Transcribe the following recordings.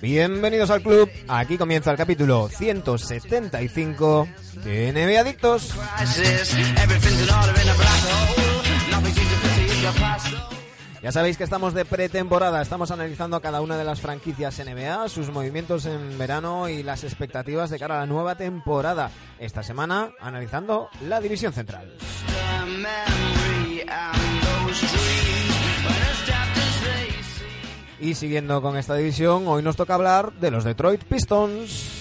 Bienvenidos al club. Aquí comienza el capítulo 175 de NBA Adictos. Ya sabéis que estamos de pretemporada, estamos analizando cada una de las franquicias NBA, sus movimientos en verano y las expectativas de cara a la nueva temporada. Esta semana analizando la división central. Y siguiendo con esta división, hoy nos toca hablar de los Detroit Pistons.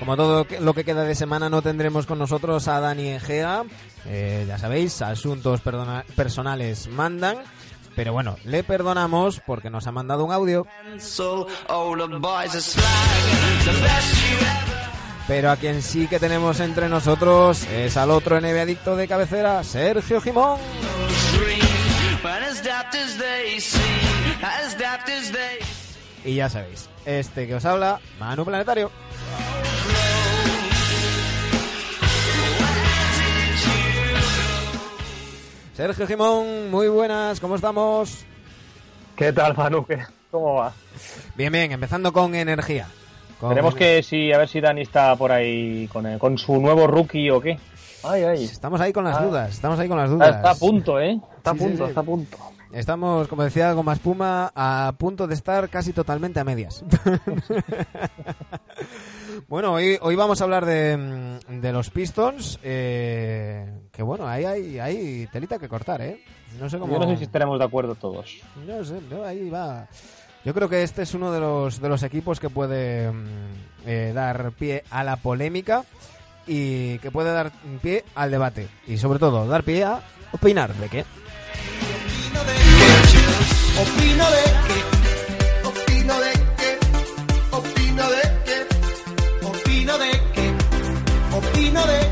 Como todo lo que queda de semana no tendremos con nosotros a Dani Egea. Eh, ya sabéis, asuntos perdona- personales mandan. Pero bueno, le perdonamos porque nos ha mandado un audio. Pero a quien sí que tenemos entre nosotros es al otro NBA adicto de cabecera, Sergio Jimón. Y ya sabéis, este que os habla, Manu Planetario. Sergio Jimón, muy buenas, ¿cómo estamos? ¿Qué tal, Manu? ¿Qué- ¿Cómo va? Bien, bien, empezando con energía. Ener- que si a ver si Dani está por ahí con, el- con su nuevo rookie o qué. Ay, ay. Estamos ahí con las Ah. dudas, estamos ahí con las dudas. está a punto, ¿eh? Está a Sí, punto, sí. está a punto. Estamos, como decía Goma Espuma, a punto de estar casi totalmente a medias. bueno, hoy, hoy vamos a hablar de, de los Pistons. eh, que bueno, ahí hay, hay telita que cortar, ¿eh? No sé cómo. Yo no sé si estaremos de acuerdo todos. No sé, no, ahí va. Yo creo que este es uno de los, de los equipos que puede mm, eh, dar pie a la polémica y que puede dar pie al debate. Y sobre todo, dar pie a opinar de qué. Opino de que, opino de que, opino de que, opino de que, opino de que,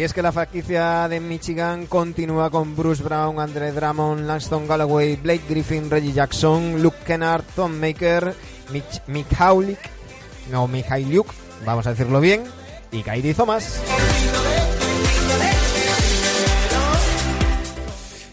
Y es que la franquicia de Michigan continúa con Bruce Brown, Andre Drummond, Langston Galloway, Blake Griffin, Reggie Jackson, Luke Kennard, Tom Maker, Mich Mikhaulik, no Mikhailiuk, vamos a decirlo bien, y Kairi Thomas.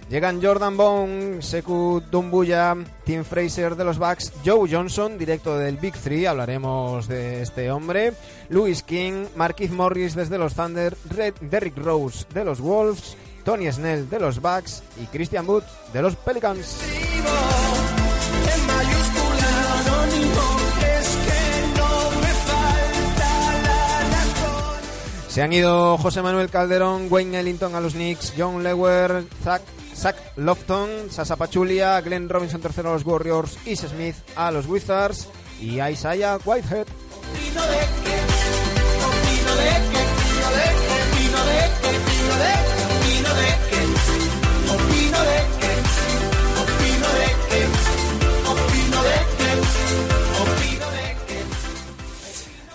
Llegan Jordan Bone, Sekou Dumbuya, Tim Fraser de los Bucks, Joe Johnson, directo del Big Three, hablaremos de este hombre, Louis King, Marquise Morris desde los Thunder, Red, Derrick Rose de los Wolves, Tony Snell de los Bucks y Christian Wood de los Pelicans. Se han ido José Manuel Calderón, Wayne Ellington a los Knicks, John Lewer, Zach, Zach Lofton, Sasa Pachulia, Glenn Robinson tercero a los Warriors, Ish Smith a los Wizards y Isaiah Whitehead.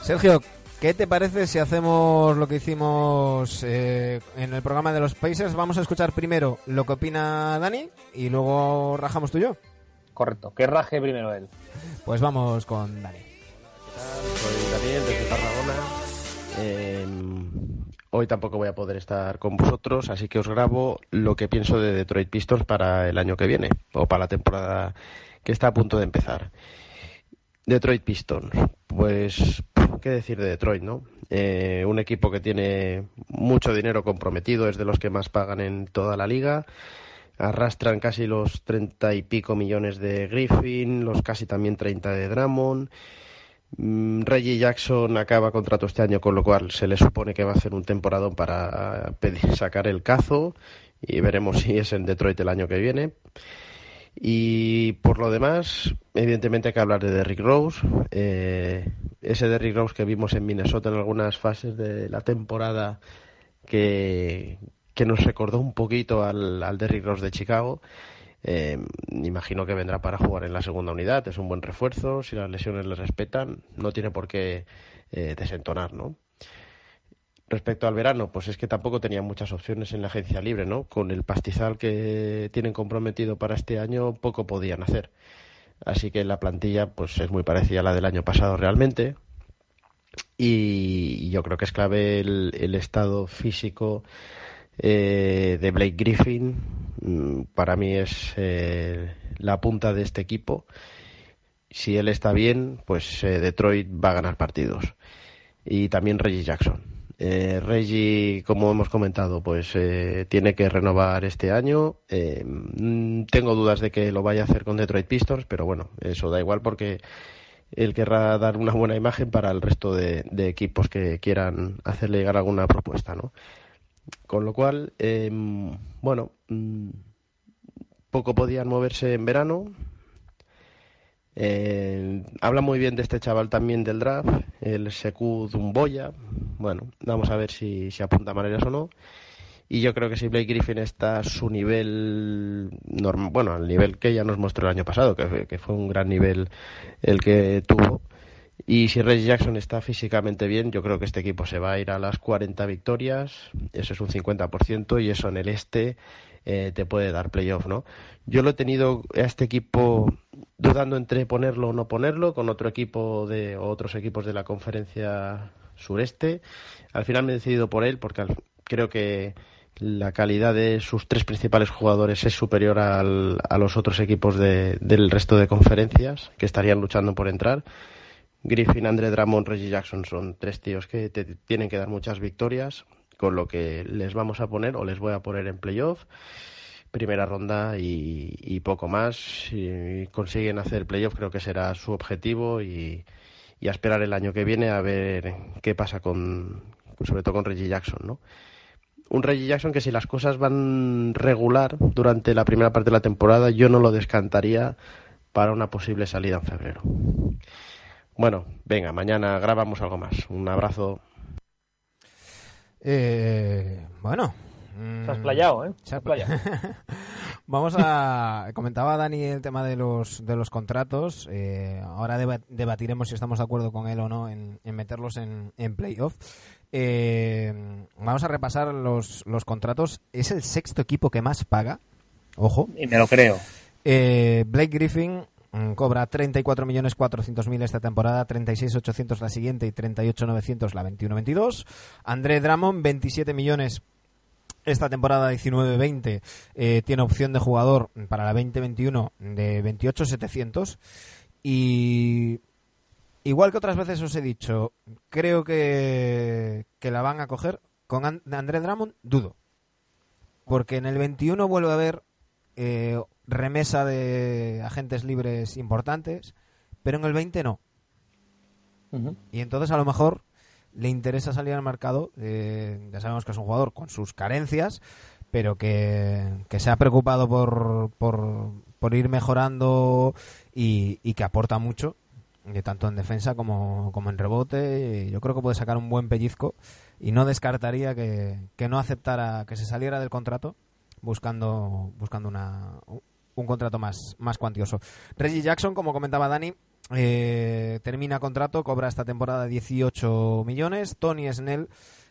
Sergio, ¿qué te parece si hacemos lo que hicimos eh, en el programa de los Pacers? Vamos a escuchar primero lo que opina Dani y luego rajamos tú y yo. Correcto. Que raje primero él. Pues vamos con Dani. Soy Daniel desde Tarragona. Eh, hoy tampoco voy a poder estar con vosotros, así que os grabo lo que pienso de Detroit Pistons para el año que viene o para la temporada que está a punto de empezar. Detroit Pistons, pues qué decir de Detroit, ¿no? Eh, un equipo que tiene mucho dinero comprometido, es de los que más pagan en toda la liga. arrastran casi los treinta y pico millones de Griffin, los casi también 30 de Drummond. Mm, Reggie Jackson acaba contrato este año, con lo cual se le supone que va a hacer un temporadón para pedir- sacar el cazo y veremos si es en Detroit el año que viene. Y por lo demás, evidentemente hay que hablar de Derrick Rose. Eh, ese Derrick Rose que vimos en Minnesota en algunas fases de la temporada que, que nos recordó un poquito al, al Derrick Rose de Chicago. Eh, imagino que vendrá para jugar en la segunda unidad, es un buen refuerzo, si las lesiones le respetan, no tiene por qué eh, desentonar, ¿no? Respecto al verano, pues es que tampoco tenía muchas opciones en la agencia libre, ¿no? Con el pastizal que tienen comprometido para este año, poco podían hacer. Así que la plantilla, pues es muy parecida a la del año pasado realmente. Y yo creo que es clave el, el estado físico eh, de Blake Griffin. Mm, Para mí es eh, la punta de este equipo. Si él está bien, pues eh, Detroit va a ganar partidos. Y también Reggie Jackson. Eh, Reggie, como hemos comentado, pues eh, tiene que renovar este año. Eh, mm, tengo dudas de que lo vaya a hacer con Detroit Pistons, pero bueno, eso da igual porque él querrá dar una buena imagen para el resto de, de equipos que quieran hacerle llegar alguna propuesta, ¿no? Con lo cual, eh, bueno, mm, poco podían moverse en verano. Eh, habla muy bien de este chaval también del draft, el Sekou Dumboya. Bueno, vamos a ver si, si apunta maneras o no. Y yo creo que si Blake Griffin está a su nivel, bueno, al nivel que ya nos mostró el año pasado, que, fue- que fue un gran nivel el que tuvo. Y si Reggie Jackson está físicamente bien, yo creo que este equipo se va a ir a las 40 victorias, eso es un 50%, y eso en el este eh, te puede dar playoff, ¿no? Yo lo he tenido a este equipo dudando entre ponerlo o no ponerlo, con otro equipo de otros equipos de la conferencia sureste. Al final me he decidido por él porque creo que la calidad de sus tres principales jugadores es superior al- a los otros equipos de- del resto de conferencias que estarían luchando por entrar. Griffin, Andre Drummond, Reggie Jackson son tres tíos que te tienen que dar muchas victorias, con lo que les vamos a poner o les voy a poner en playoff, primera ronda y, poco más. Si consiguen hacer playoff creo que será su objetivo y, y a esperar el año que viene a ver qué pasa con, sobre todo con Reggie Jackson, ¿no? Un Reggie Jackson que si las cosas van regular durante la primera parte de la temporada, yo no lo descantaría para una posible salida en febrero. Bueno, venga, mañana grabamos algo más. Un abrazo. Eh, bueno. mm, Se has playado, ¿eh? se ha playado. Vamos a. Comentaba Dani el tema de los, de los contratos. eh, ahora deba- debatiremos si estamos de acuerdo con él o no en, en meterlos en, en playoff. Eh, vamos a repasar los, los contratos. Es el sexto equipo que más paga. Ojo. Y me lo creo. Eh, Blake Griffin cobra 34.400.000 esta temporada, 36.800 la siguiente y 38.900 la 21-22. André Drummond, 27 millones esta temporada 19-20 eh, tiene opción de jugador para la 2021 de 28.700 y igual que otras veces os he dicho, creo que, que la van a coger con An- André Drummond, dudo. Porque en el 21 vuelve a haber eh, remesa de agentes libres importantes, pero en el 20 no. Y entonces a lo mejor le interesa salir al mercado. eh, ya sabemos que es un jugador con sus carencias, pero que, que se ha preocupado por, por, por ir mejorando y, y que aporta mucho, eh, tanto en defensa como, como en rebote. y Yo creo que puede sacar un buen pellizco y no descartaría que, que no aceptara que se saliera del contrato buscando, buscando una, un contrato más, más cuantioso. Reggie Jackson, como comentaba Dani, eh, termina contrato, cobra esta temporada 18 millones. Tony Snell,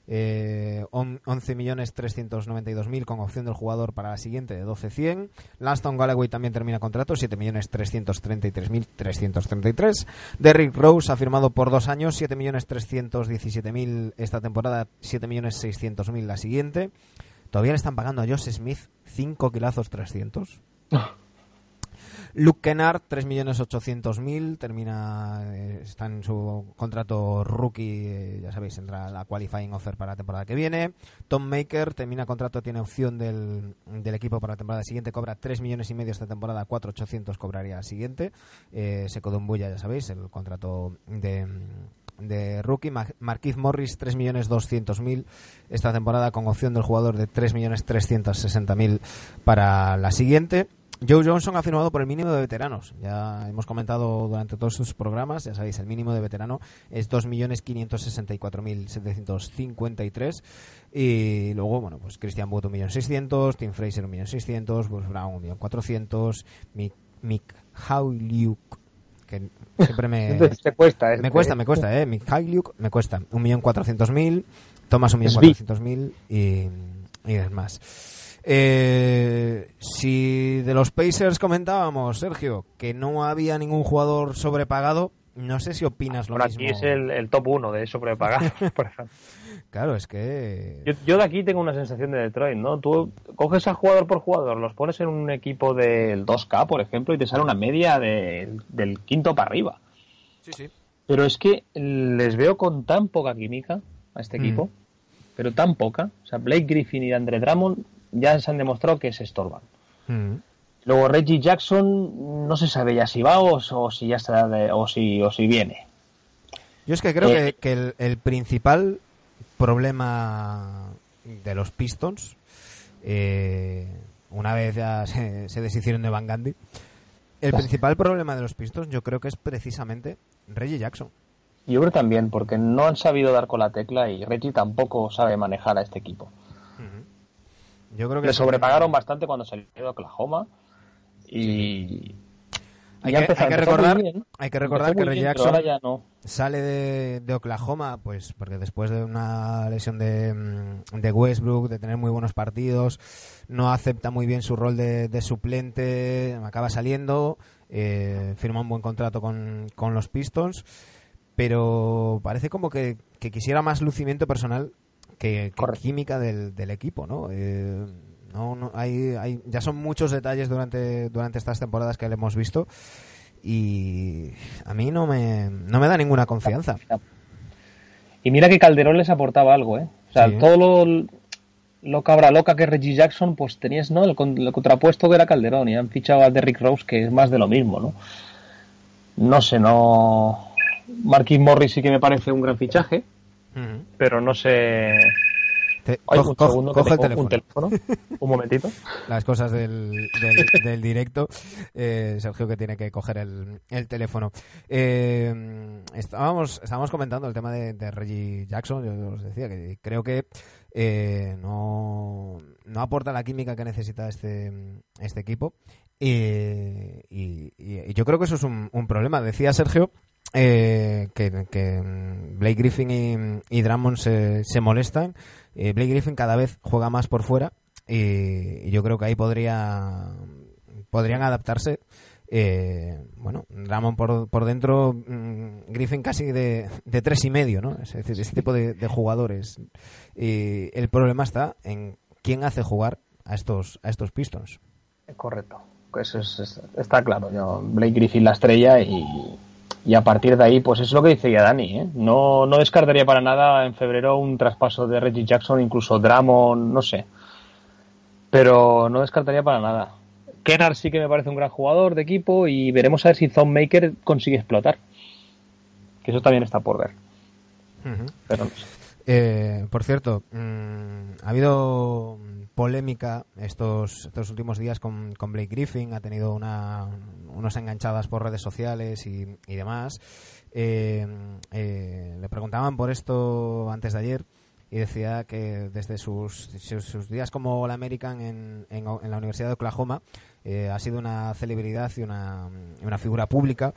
eh, on- 11 millones 392 mil con opción del jugador para la siguiente de 12.100. Laston Galloway también termina contrato, 7 millones 333 mil 333. Derrick Rose ha firmado por dos años, 7 millones 317 mil esta temporada, 7 millones 600 mil la siguiente. Todavía le están pagando a Josh Smith 5 kilazos 300. Luke Kennard, 3.800.000, termina, eh, está en su contrato rookie, eh, ya sabéis, entra la qualifying offer para la temporada que viene. Tom Maker termina contrato, tiene opción del, del equipo para la temporada siguiente, cobra 3 millones y medio esta temporada, 4.800 cobraría la siguiente. Eh, Seco Dumbuya, ya sabéis, el contrato de de rookie. Ma- Marquise Morris, 3.200.000 esta temporada con opción del jugador de 3.360.000 para la siguiente. Joe Johnson ha firmado por el mínimo de veteranos. Ya hemos comentado durante todos sus programas, ya sabéis, el mínimo de veterano es 2.564.753. Y luego, bueno, pues Christian Wood 1.600.000, Tim Fraser 1.600.000, Bruce Brown 1.400.000, Mick, Mick que siempre me... Te cuesta, este. Me cuesta, me cuesta, ¿eh? Mikhailiuk me cuesta. 1.400.000, Thomas 1.400.000 y, y demás. Eh, si de los Pacers comentábamos, Sergio, que no había ningún jugador sobrepagado, no sé si opinas lo Ahora mismo. aquí es el, el top 1 de sobrepagados, por ejemplo. Claro, es que... Yo, yo de aquí tengo una sensación de Detroit, ¿no? Tú coges a jugador por jugador, los pones en un equipo del 2K, por ejemplo, y te sale una media de- del quinto para arriba. Sí, sí. Pero es que les veo con tan poca química a este Mm. equipo, pero tan poca. O sea, Blake Griffin y Andre Drummond ya se han demostrado que se estorban. Mm. Luego Reggie Jackson no se sabe ya si va o, o si ya está de- o si o si viene. Yo es que creo Eh, que, que el, el principal problema de los Pistons, eh, una vez ya se, se deshicieron de Van Gundy, el principal problema de los Pistons yo creo que es precisamente Reggie Jackson. Yo creo también, porque no han sabido dar con la tecla y Reggie tampoco sabe manejar a este equipo. Yo creo que Le sobrepagaron bastante cuando salió de Oklahoma y... Hay que, empezado- hay que recordar, hay que recordar que Reggie Jackson ahora ya no. sale de, de Oklahoma, pues porque después de una lesión de, de Westbrook, de tener muy buenos partidos, no acepta muy bien su rol de, de suplente, acaba saliendo, eh, firma un buen contrato con, con los Pistons, pero parece como que, que quisiera más lucimiento personal que, química del, del equipo, ¿no? Eh, no, no hay, hay, ya son muchos detalles durante, durante estas temporadas que le hemos visto y a mí no me, no me da ninguna confianza. Y mira que Calderón les aportaba algo, ¿eh? O sea, Sí. todo lo, lo cabra loca que es Reggie Jackson, pues tenías, ¿no? El, con- el contrapuesto que era Calderón y han fichado a Derrick Rose, que es más de lo mismo, ¿no? No sé, no... Marquis Morris sí que me parece un gran fichaje, pero no sé... Te- Ay, coge un coge- segundo que coge el teléfono. un teléfono. Un momentito. Las cosas del, del, del directo. Eh, Sergio que tiene que coger el, el teléfono. Eh, estábamos, estábamos comentando el tema de, de Reggie Jackson. Yo os decía que creo que eh, no, no aporta la química que necesita este, este equipo. Y, y- y- y yo creo que eso es un, un problema. Decía Sergio eh, que, mm, Blake Griffin y, y se, se molestan. Blake Griffin cada vez juega más por fuera y, yo creo que ahí podría podrían adaptarse. Eh, bueno, Drummond por, por dentro, mm, Griffin casi de, de tres y medio, ¿no? Es decir, ese tipo de, jugadores. Y el problema está en quién hace jugar a estos a estos Pistons. Correcto. Eso es- es- está claro. Yo, Blake Griffin la estrella y, y a partir de ahí, pues es lo que dice ya Dani. ¿eh? No, no descartaría para nada en febrero un traspaso de Reggie Jackson, incluso Drummond, no sé. Pero no descartaría para nada. Kennard sí que me parece un gran jugador de equipo y veremos a ver si Maker consigue explotar. Que eso también está por ver. Pero no sé. Eh, por cierto, mm, ha habido polémica estos, estos últimos días con, con Blake Griffin, ha tenido una, unas enganchadas por redes sociales y, y demás. Eh, eh, le preguntaban por esto antes de ayer y decía que desde sus, sus, días como All American en, en, la Universidad de Oklahoma eh, ha sido una celebridad y una, una figura pública.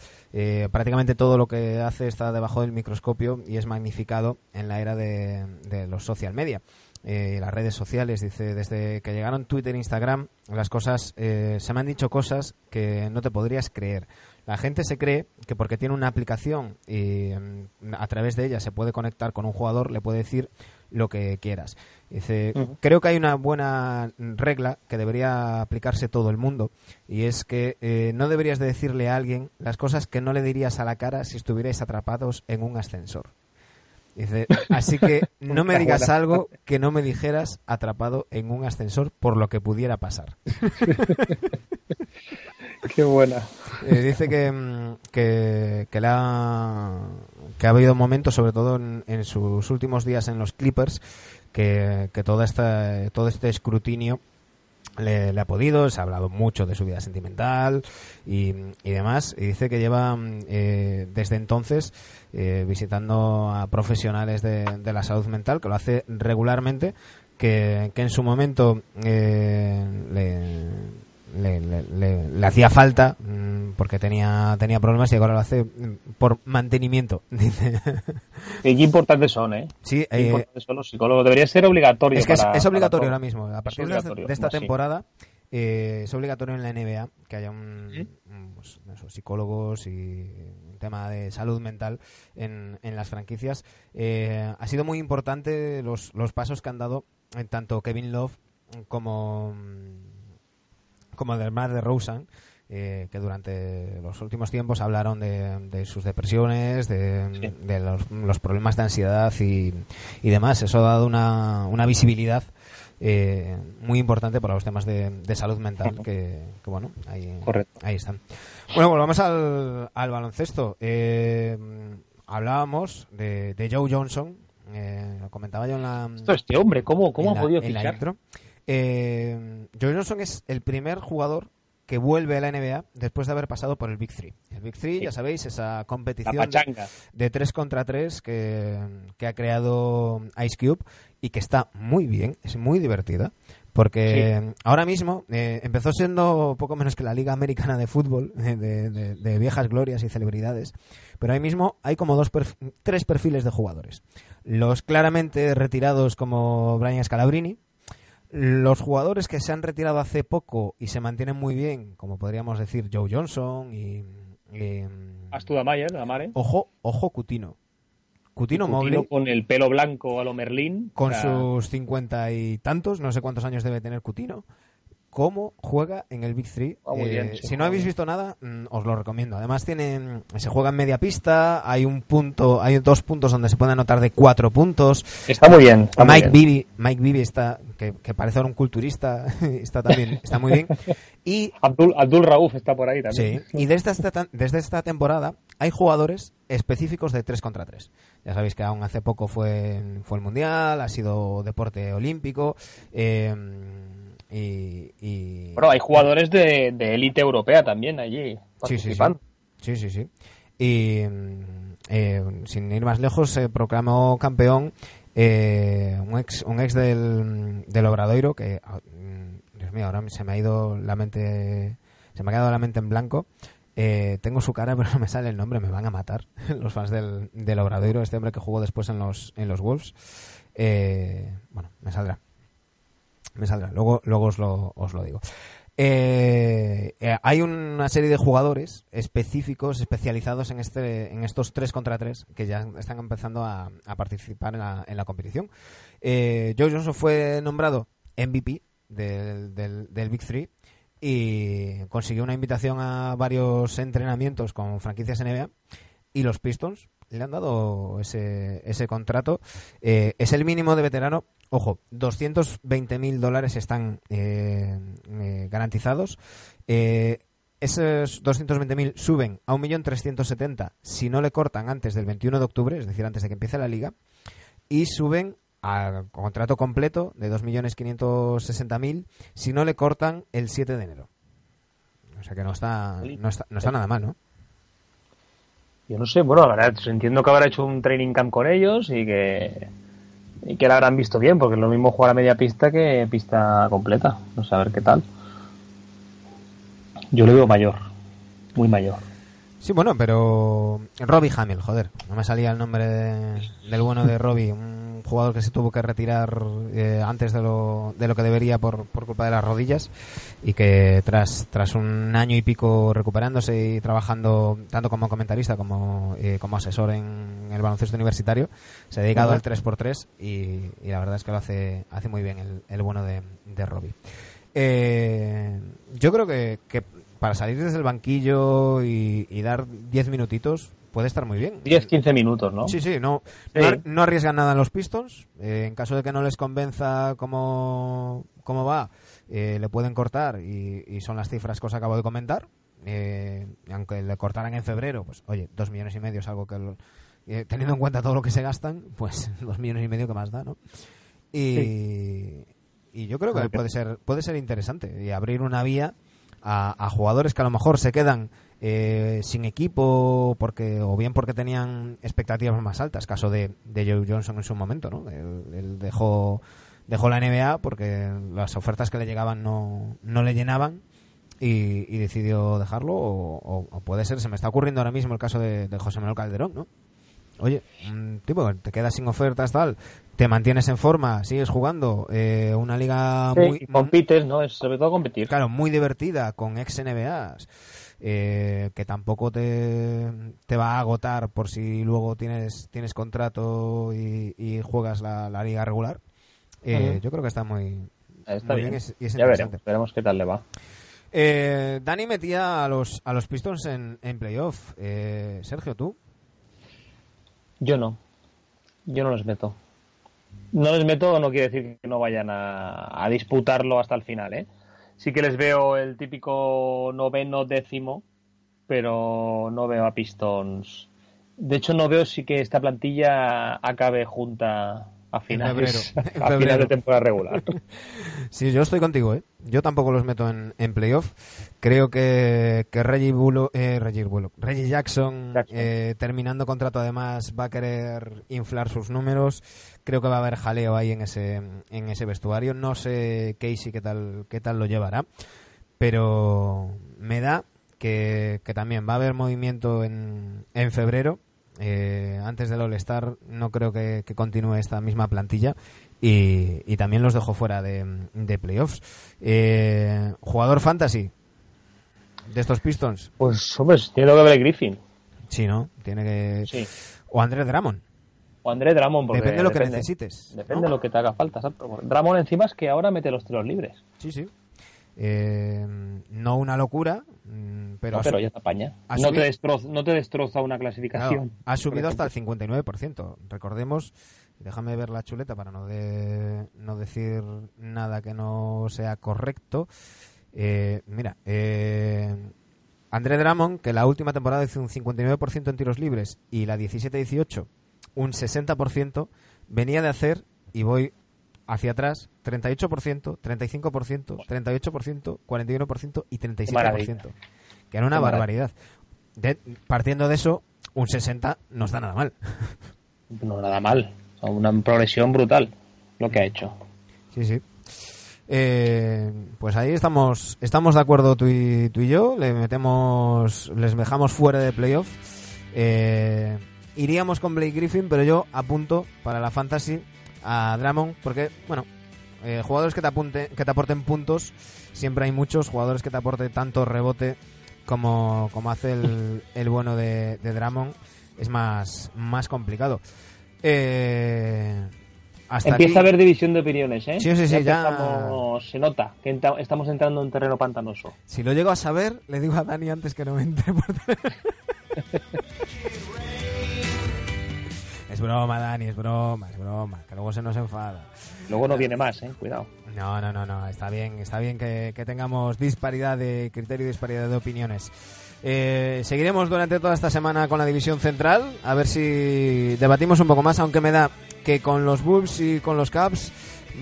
Prácticamente todo lo que hace está debajo del microscopio y es magnificado en la era de, de los social media. Eh, las redes sociales, dice, desde que llegaron Twitter e Instagram, las cosas, eh, se me han dicho cosas que no te podrías creer. La gente se cree que porque tiene una aplicación y mm, a través de ella se puede conectar con un jugador, le puede decir lo que quieras. Dice, creo que hay una buena regla que debería aplicarse todo el mundo y es que eh, no deberías de decirle a alguien las cosas que no le dirías a la cara si estuvierais atrapados en un ascensor. Dice, así que no me digas algo que no me dijeras atrapado en un ascensor por lo que pudiera pasar. Qué buena. Eh, dice que, mm, que, que, le ha, que ha habido momentos, sobre todo en, en sus últimos días en los Clippers, que, que toda esta, todo este escrutinio le, le ha podido, se ha hablado mucho de su vida sentimental y, y demás, y dice que lleva mm, eh, desde entonces eh, visitando a profesionales de, de la salud mental, que lo hace regularmente, que, que en su momento eh, le, le, le- le- le hacía falta mm, porque tenía tenía problemas y ahora lo hace mm, por mantenimiento dice Y qué importantes son, ¿eh? sí Qué eh, importantes son los psicólogos. Debería ser obligatorio. es que es, para- es obligatorio ahora mismo a Es partir de esta, de esta sí. temporada eh, es obligatorio en la NBA que haya un, ¿Sí? un, pues, eso, psicólogos y un tema de salud mental en, en las franquicias Eh, ha sido muy importante los, los pasos que han dado eh, tanto Kevin Love como como del Mar de Rosen, eh, que durante los últimos tiempos hablaron de, de sus depresiones, de, Sí. de los, los problemas de ansiedad y, y demás. Eso ha dado una, una visibilidad eh, muy importante para los temas de, de salud mental, que, que, bueno, ahí, ahí están. Bueno, volvamos al, al baloncesto. Eh, hablábamos de, de Joe Johnson, eh, lo comentaba yo en la, Esto, este hombre, ¿cómo, cómo ha la- podido fichar? Eh, Joe Johnson es el primer jugador que vuelve a la NBA después de haber pasado por el Big Three. El Big Three, Sí. ya sabéis, esa competición de, de 3 contra 3 que, que ha creado Ice Cube y que está muy bien, es muy divertida. Porque ahora mismo eh, empezó siendo poco menos que la Liga Americana de Fútbol, de, de- de- de viejas glorias y celebridades, pero ahí mismo hay como dos perf- tres perfiles de jugadores. Los claramente retirados como Brian Scalabrini, los jugadores que se han retirado hace poco y se mantienen muy bien, como podríamos decir Joe Johnson y... y, Astuda Mayer, la mare. ojo, ojo Cutino. Cutino Mobley con el pelo blanco a lo Merlín. con O sea, sus cincuenta y tantos, no sé cuántos años debe tener Cutino, cómo juega en el Big Three. Muy Eh, bien, si no habéis bien. visto nada, mm, os lo recomiendo. Además tiene, mm, se juega en media pista, hay un punto, hay dos puntos donde se puede anotar de cuatro puntos. Está muy bien. está muy Mike bien. Bibby, Mike Bibby está, que, que parece ahora un culturista, está también, está muy bien. Y Abdul, Abdul Rauf está por ahí también. Sí, y desde esta, desde esta temporada hay jugadores específicos de 3 contra 3. Ya sabéis que aún hace poco fue, fue el Mundial, ha sido deporte olímpico. eh, y, y- Bueno, hay jugadores de, de élite europea también allí Sí, sí, sí. participando. Sí, sí, sí. Y eh, sin ir más lejos, se proclamó campeón eh, un ex, un ex del, del Obradoiro que, ah, mm, Dios mío, ahora se me ha ido la mente, se me ha quedado la mente en blanco. Eh, tengo su cara, pero no me sale el nombre, me van a matar los fans del, del Obradoiro, este hombre que jugó después en los, en los Wolves. Eh, bueno, me saldrá. Me saldrá, luego, luego os, lo, os lo digo. Eh, eh, hay una serie de jugadores específicos, especializados en este, en estos 3 contra 3 que ya están empezando a, participar en la, en la competición. Eh, Joe Johnson fue nombrado MVP del, del, del Big Three y consiguió una invitación a varios entrenamientos con franquicias NBA y los Pistons le han dado ese, ese contrato. Eh, es el mínimo de veterano. Ojo, 220 mil dólares están eh, eh, garantizados. Eh, esos 220.000 suben a 1.370.000 si no le cortan antes del 21 de octubre, es decir, antes de que empiece la liga, y suben al contrato completo de 2.560.000 si no le cortan el 7 de enero. O sea que no está, no está, no está nada mal, ¿no? Yo no sé, bueno, la verdad, entiendo que habrá hecho un training camp con ellos y que, y que la habrán visto bien, porque es lo mismo jugar a media pista que pista completa. No sé, a ver qué tal. Yo le veo mayor, muy mayor. Sí, bueno, pero Robbie Hamill, joder, no me salía el nombre de- del bueno de Robbie, un jugador que se tuvo que retirar eh, antes de lo, de lo que debería por, por culpa de las rodillas y que tras, tras un año y pico recuperándose y trabajando tanto como comentarista como eh, como asesor en el baloncesto universitario, se ha dedicado al 3x3 y, y la verdad es que lo hace, hace muy bien el, el bueno de, de Robbie. Eh, yo creo que, que para salir desde el banquillo y, y dar 10 minutitos puede estar muy bien. 10-15 minutos, ¿no? Sí, sí, no, Sí. no, ar- no arriesgan nada en los Pistons. Eh, en caso de que no les convenza cómo, cómo va, eh, le pueden cortar y, y son las cifras que os acabo de comentar. Eh, aunque le cortaran en febrero, pues oye, dos millones y medio es algo que, lo- eh, teniendo en cuenta todo lo que se gastan, pues dos millones y medio que más da, ¿no? Y, y yo creo que- puede ser, puede ser interesante y abrir una vía a, jugadores que a lo mejor se quedan eh, sin equipo porque o bien porque tenían expectativas más altas, caso de, de Joe Johnson en su momento, ¿no? Él, él dejó dejó la NBA porque las ofertas que le llegaban no, no le llenaban y, y decidió dejarlo o, o- o puede ser, se me está ocurriendo ahora mismo el caso de, de José Manuel Calderón, ¿no? Oye, un tipo que te quedas sin ofertas tal, te mantienes en forma, sigues jugando, eh, una liga Sí, muy y compites, ¿no? Es sobre todo competir. claro, muy divertida, con ex NBAs, eh, que tampoco te, te va a agotar por si luego tienes, tienes contrato y, y juegas la, la liga regular. Eh. Yo creo que está muy, Está muy bien. bien y es- es ya veremos, veremos qué tal le va. Eh, Dani metía a los, a los Pistons en, en playoff. Eh, Sergio, ¿tú? Yo no. Yo no les meto. No les meto no quiere decir que no vayan a, disputarlo hasta el final, ¿eh? Sí que les veo el típico noveno décimo, pero no veo a Pistons. De hecho, no veo si que esta plantilla acabe junta a finales, febrero, en a final de temporada regular. Sí, yo estoy contigo, ¿eh? Yo tampoco los meto en, en playoff. Creo que, que Reggie, Bulo, eh, Reggie, Bullock- Reggie Jackson, Jackson. eh, terminando contrato además, va a querer inflar sus números. Creo que va a haber jaleo ahí en ese, en ese vestuario. No sé Casey qué tal, qué tal lo llevará, pero me da que, que también va a haber movimiento en, en febrero. Eh, antes del All-Star no creo que, que continúe esta misma plantilla y, y también los dejo fuera de, de playoffs. Eh, jugador fantasy de estos Pistons, Pues, hombre, tiene que ver Griffin. sí, ¿no? Tiene que... Sí. O Andrés Drummond, O André Drummond, porque depende de lo que depende. necesites. ¿no? Depende de lo que te haga falta. exacto. Drummond encima es que ahora mete los tiros libres. Sí, sí. Eh, no una locura, mm, pero, No, pero ya te apaña. No subido- te, destroza, no te destroza una claro, clasificación. ha subido hasta el ejemplo. 59%. Recordemos, déjame ver la chuleta para no, de, no decir nada que no sea correcto. Eh, mira, eh, André Drummond, que la última temporada hizo un 59% en tiros libres y la 17-18 un 60%, venía de hacer, y voy hacia atrás, 38%, 35%, 38%, 41% y 37%. maravilla. Que era una barbaridad. De- partiendo de eso, un 60 no está nada mal. No, nada mal. Una progresión brutal lo que ha hecho. Sí, sí. Eh, pues ahí estamos estamos de acuerdo tú y, tú y yo. Le metemos, les dejamos fuera de playoff. Eh, iríamos con Blake Griffin, pero yo apunto para la fantasy a Drummond porque, bueno, eh, jugadores que te, apunte, que te aporten puntos, siempre hay muchos. Jugadores que te aporten tanto rebote como, como hace el, el bueno de, de Drummond es más, más complicado. Eh, hasta Empieza aquí- a haber división de opiniones, ¿eh? Sí, sí, sí, ya- Se nota que enta- estamos entrando en terreno pantanoso. Si lo llego a saber, le digo a Dani antes que no entre. por. es broma, Dani, es broma, es broma. Que luego se nos enfada. Luego no viene más, ¿eh? Cuidado. No, no, no, no. Está bien, está bien que, que tengamos disparidad de criterio y disparidad de opiniones. Eh, seguiremos durante toda esta semana con la división central. A ver si debatimos un poco más, aunque me da que con los Bulls y con los Caps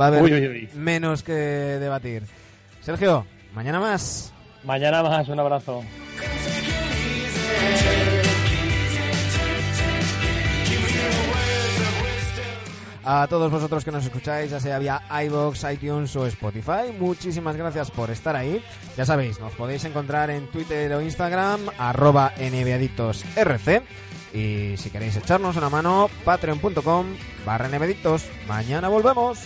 va a haber Uy, uy, uy. menos que debatir. Sergio, mañana más. Mañana más, un abrazo. A todos vosotros que nos escucháis, ya sea vía iBox, iTunes o Spotify, muchísimas gracias por estar ahí. Ya sabéis, nos podéis encontrar en Twitter o Instagram, arroba NBAdictosRC. Y si queréis echarnos una mano, patreon.com barra. Mañana volvemos.